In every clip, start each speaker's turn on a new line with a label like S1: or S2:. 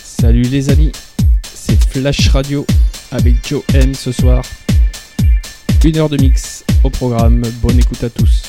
S1: Salut les amis, c'est Flash Radio avec Joe M ce soir. Une heure de mix au programme, bonne écoute à tous.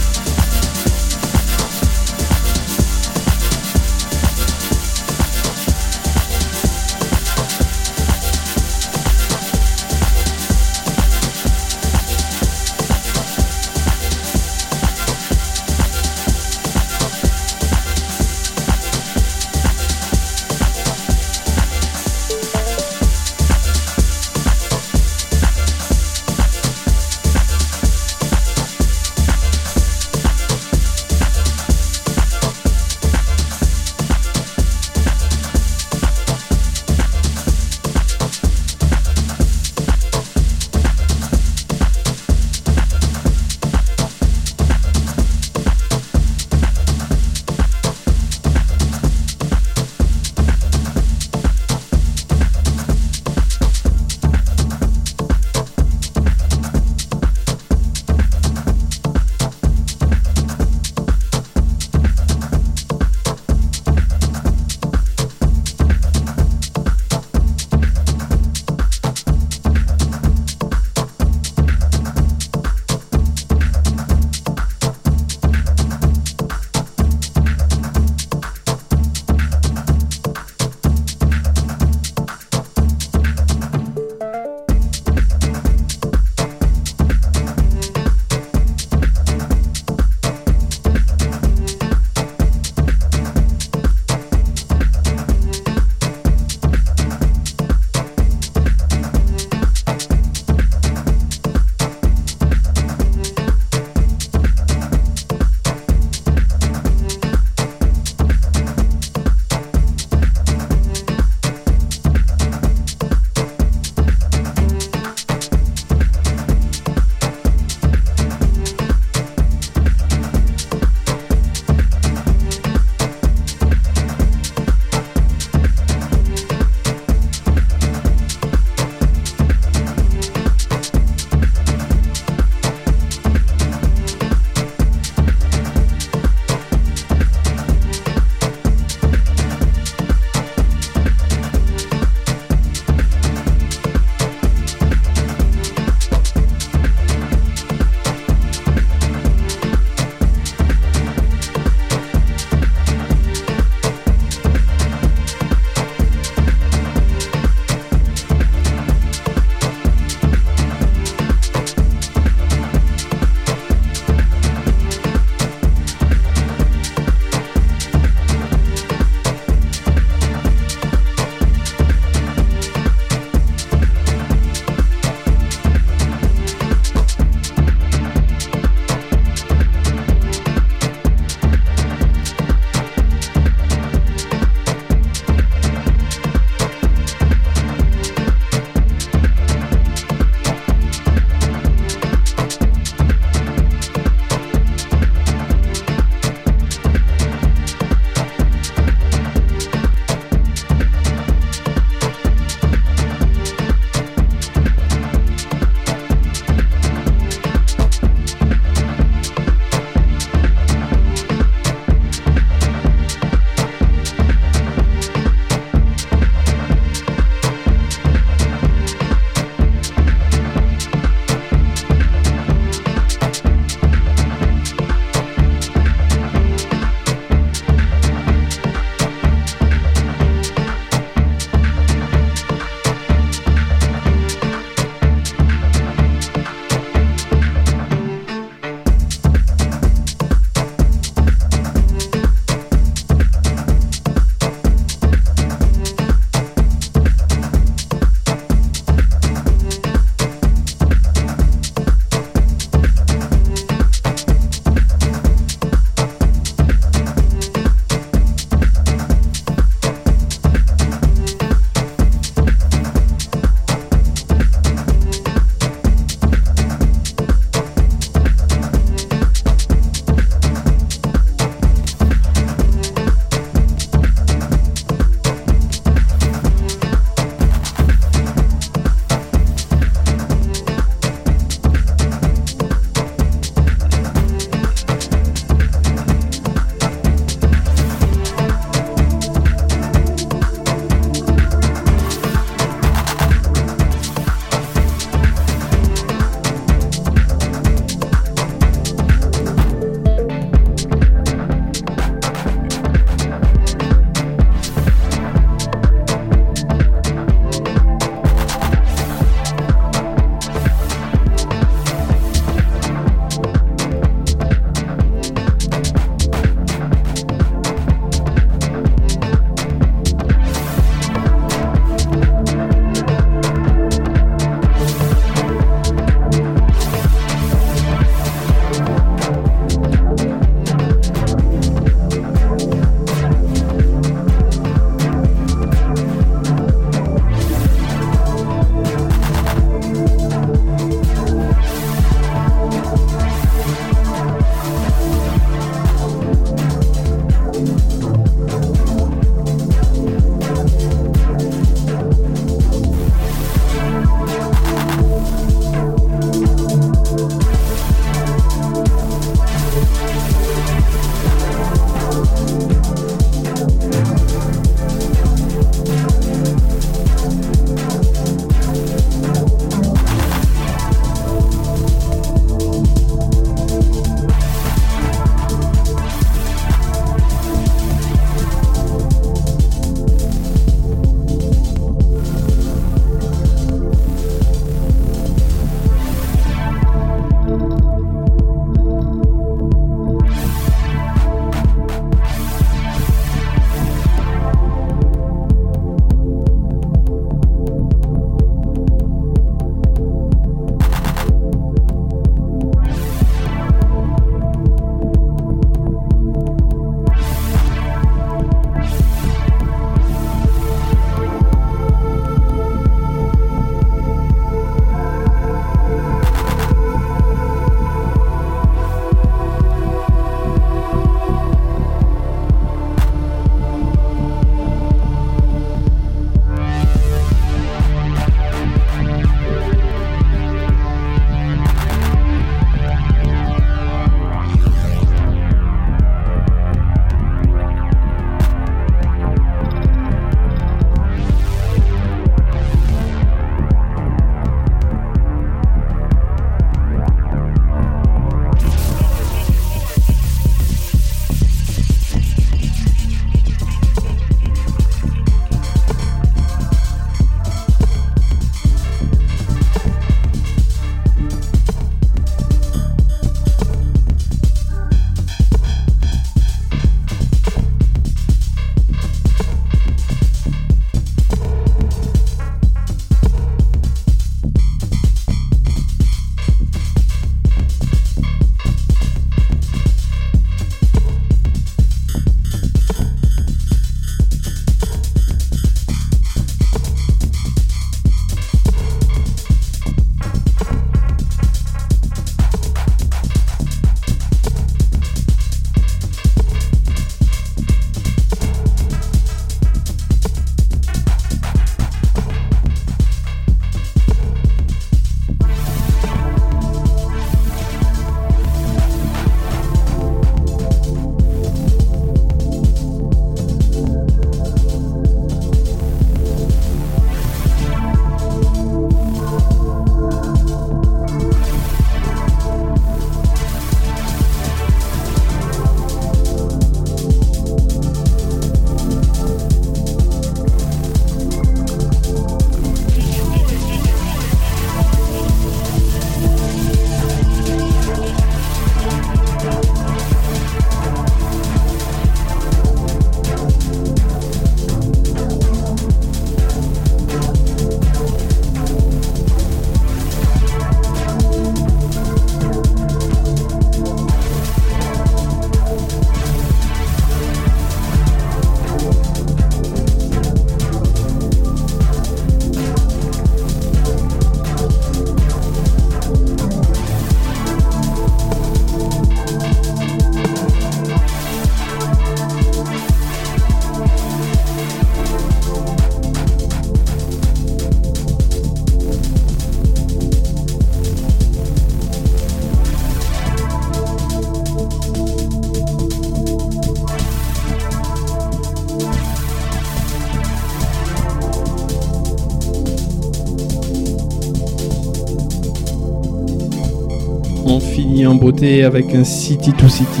S1: Avec un City to City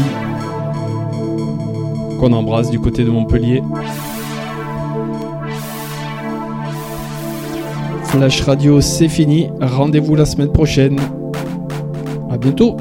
S1: qu'on embrasse du côté de Montpellier. Flash Radio, c'est fini. Rendez-vous la semaine prochaine. À bientôt.